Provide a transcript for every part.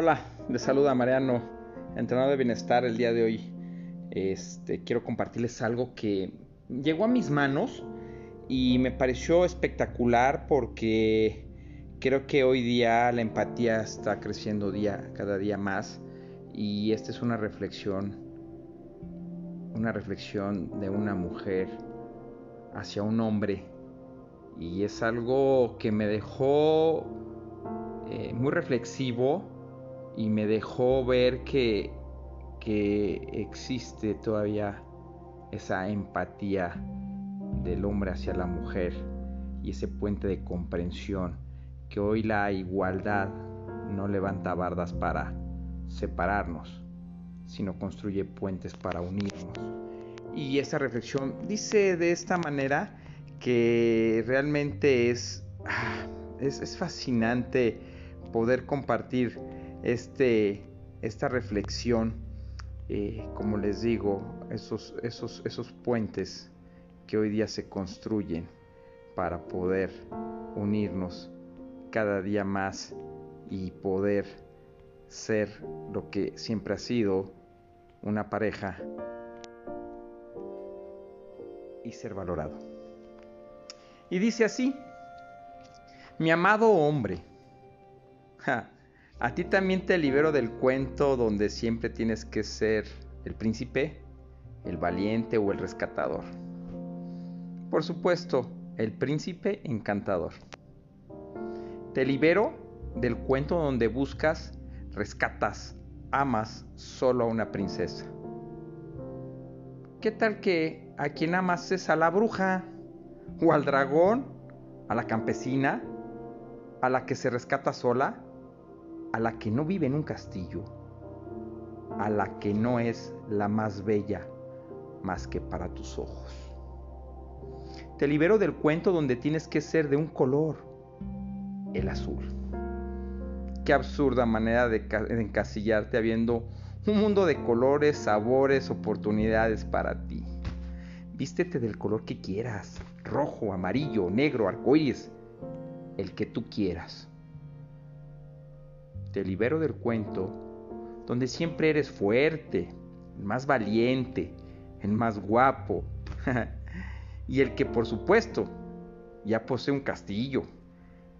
Hola, les saluda Mariano, entrenador de bienestar el día de hoy. Este, quiero compartirles algo que llegó a mis manos y me pareció espectacular porque creo que hoy día la empatía está creciendo día cada día más y esta es una reflexión una reflexión de una mujer hacia un hombre y es algo que me dejó eh, muy reflexivo y me dejó ver que, que existe todavía esa empatía del hombre hacia la mujer y ese puente de comprensión que hoy la igualdad no levanta bardas para separarnos, sino construye puentes para unirnos. Y esa reflexión dice de esta manera que realmente es, ah, es, es fascinante poder compartir este, esta reflexión, eh, como les digo, esos, esos, esos puentes que hoy día se construyen para poder unirnos cada día más y poder ser lo que siempre ha sido una pareja y ser valorado. Y dice así, mi amado hombre, a ti también te libero del cuento donde siempre tienes que ser el príncipe, el valiente o el rescatador. Por supuesto, el príncipe encantador. Te libero del cuento donde buscas, rescatas, amas solo a una princesa. ¿Qué tal que a quien amas es a la bruja? ¿O al dragón? ¿A la campesina? ¿A la que se rescata sola? A la que no vive en un castillo, a la que no es la más bella más que para tus ojos. Te libero del cuento donde tienes que ser de un color, el azul. Qué absurda manera de, encasillarte habiendo un mundo de colores, sabores, oportunidades para ti. Vístete del color que quieras, rojo, amarillo, negro, arcoíris, el que tú quieras te libero del cuento, donde siempre eres fuerte, el más valiente, el más guapo, y el que por supuesto ya posee un castillo,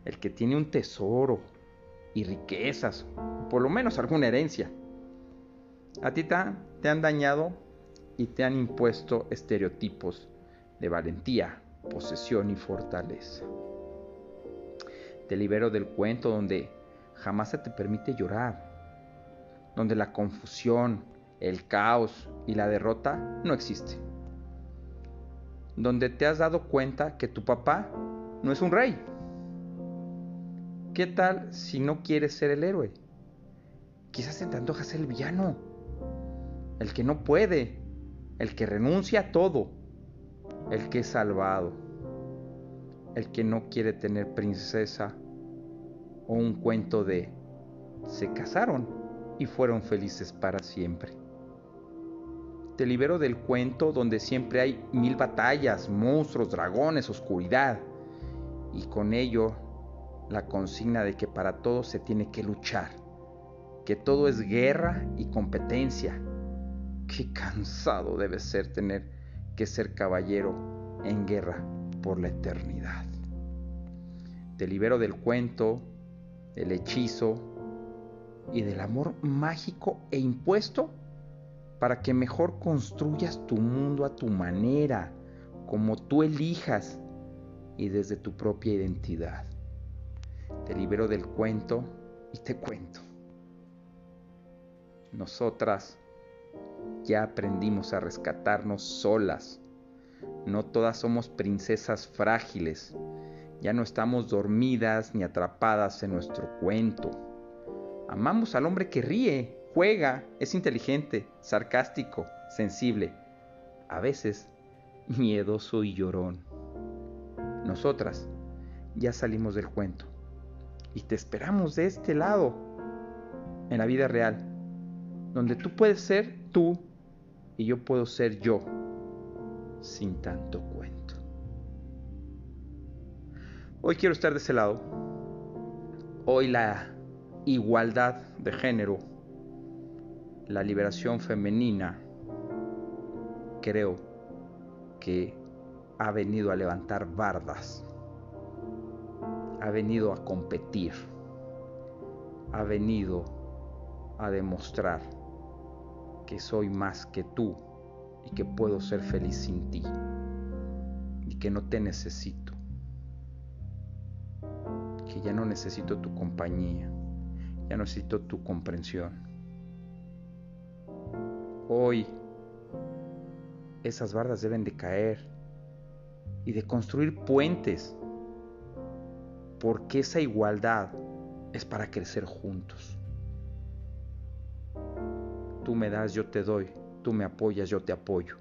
el que tiene un tesoro y riquezas, por lo menos alguna herencia. A ti te han dañado y te han impuesto estereotipos de valentía, posesión y fortaleza. Te libero del cuento donde jamás se te permite llorar, donde la confusión, el caos y la derrota no existen, donde te has dado cuenta que tu papá no es un rey. ¿Qué tal si no quieres ser el héroe? Quizás te antoja el villano, el que no puede, el que renuncia a todo, el que es salvado, el que no quiere tener princesa o un cuento de se casaron y fueron felices para siempre. Te libero del cuento donde siempre hay mil batallas, monstruos, dragones, oscuridad y con ello la consigna de que para todo se tiene que luchar, que todo es guerra y competencia. Qué cansado debe ser tener que ser caballero en guerra por la eternidad. Te libero del cuento del hechizo y del amor mágico e impuesto para que mejor construyas tu mundo a tu manera, como tú elijas y desde tu propia identidad. Te libero del cuento y te cuento. Nosotras ya aprendimos a rescatarnos solas. No todas somos princesas frágiles ya no estamos dormidas ni atrapadas en nuestro cuento. Amamos al hombre que ríe, juega, es inteligente, sarcástico, sensible, a veces miedoso y llorón. Nosotras ya salimos del cuento y te esperamos de este lado, en la vida real, donde tú puedes ser tú y yo puedo ser yo, sin tanto cuento. Hoy quiero estar de ese lado. Hoy la, igualdad de género, la liberación femenina, creo que ha venido a levantar bardas, ha venido a competir, ha venido a demostrar que soy más que tú y que puedo ser feliz sin ti y que no te necesito, ya no necesito tu compañía, ya no necesito tu comprensión. Hoy esas bardas deben de caer y de construir puentes, porque esa igualdad es para crecer juntos. Tú me das, yo te doy, tú me apoyas, yo te apoyo.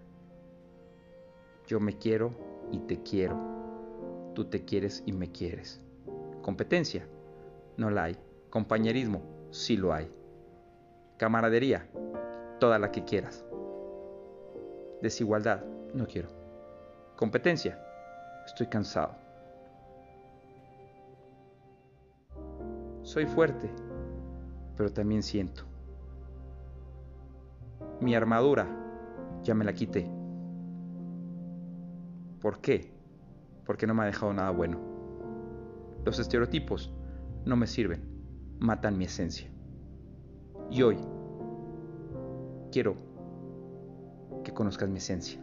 Yo me quiero y te quiero. Tú te quieres y me quieres. Competencia, no la hay. Compañerismo, sí lo hay. Camaradería, toda la que quieras. Desigualdad, no quiero. Competencia, estoy cansado. Soy fuerte, pero también siento. Mi armadura ya me la quité. ¿Por qué? Porque no me ha dejado nada bueno. Los estereotipos no me sirven, matan mi esencia. Y hoy quiero que conozcas mi esencia.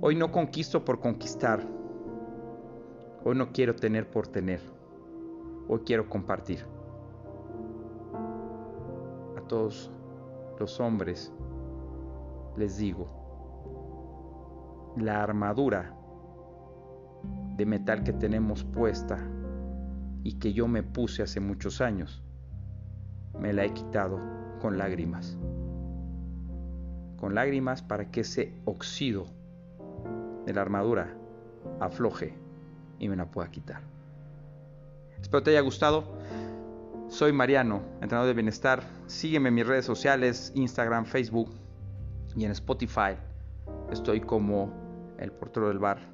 Hoy no conquisto por conquistar. Hoy no quiero tener por tener. Hoy quiero compartir. A todos los hombres les digo, la armadura de metal que tenemos puesta y que yo me puse hace muchos años, me la he quitado con lágrimas. Con lágrimas para que ese óxido de la armadura afloje y me la pueda quitar. Espero te haya gustado. Soy Mariano, entrenador de bienestar. Sígueme en mis redes sociales, Instagram, Facebook y en Spotify. Estoy como el portero del bar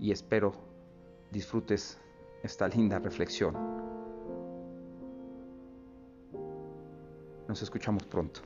y espero disfrutes esta linda reflexión. Nos escuchamos pronto.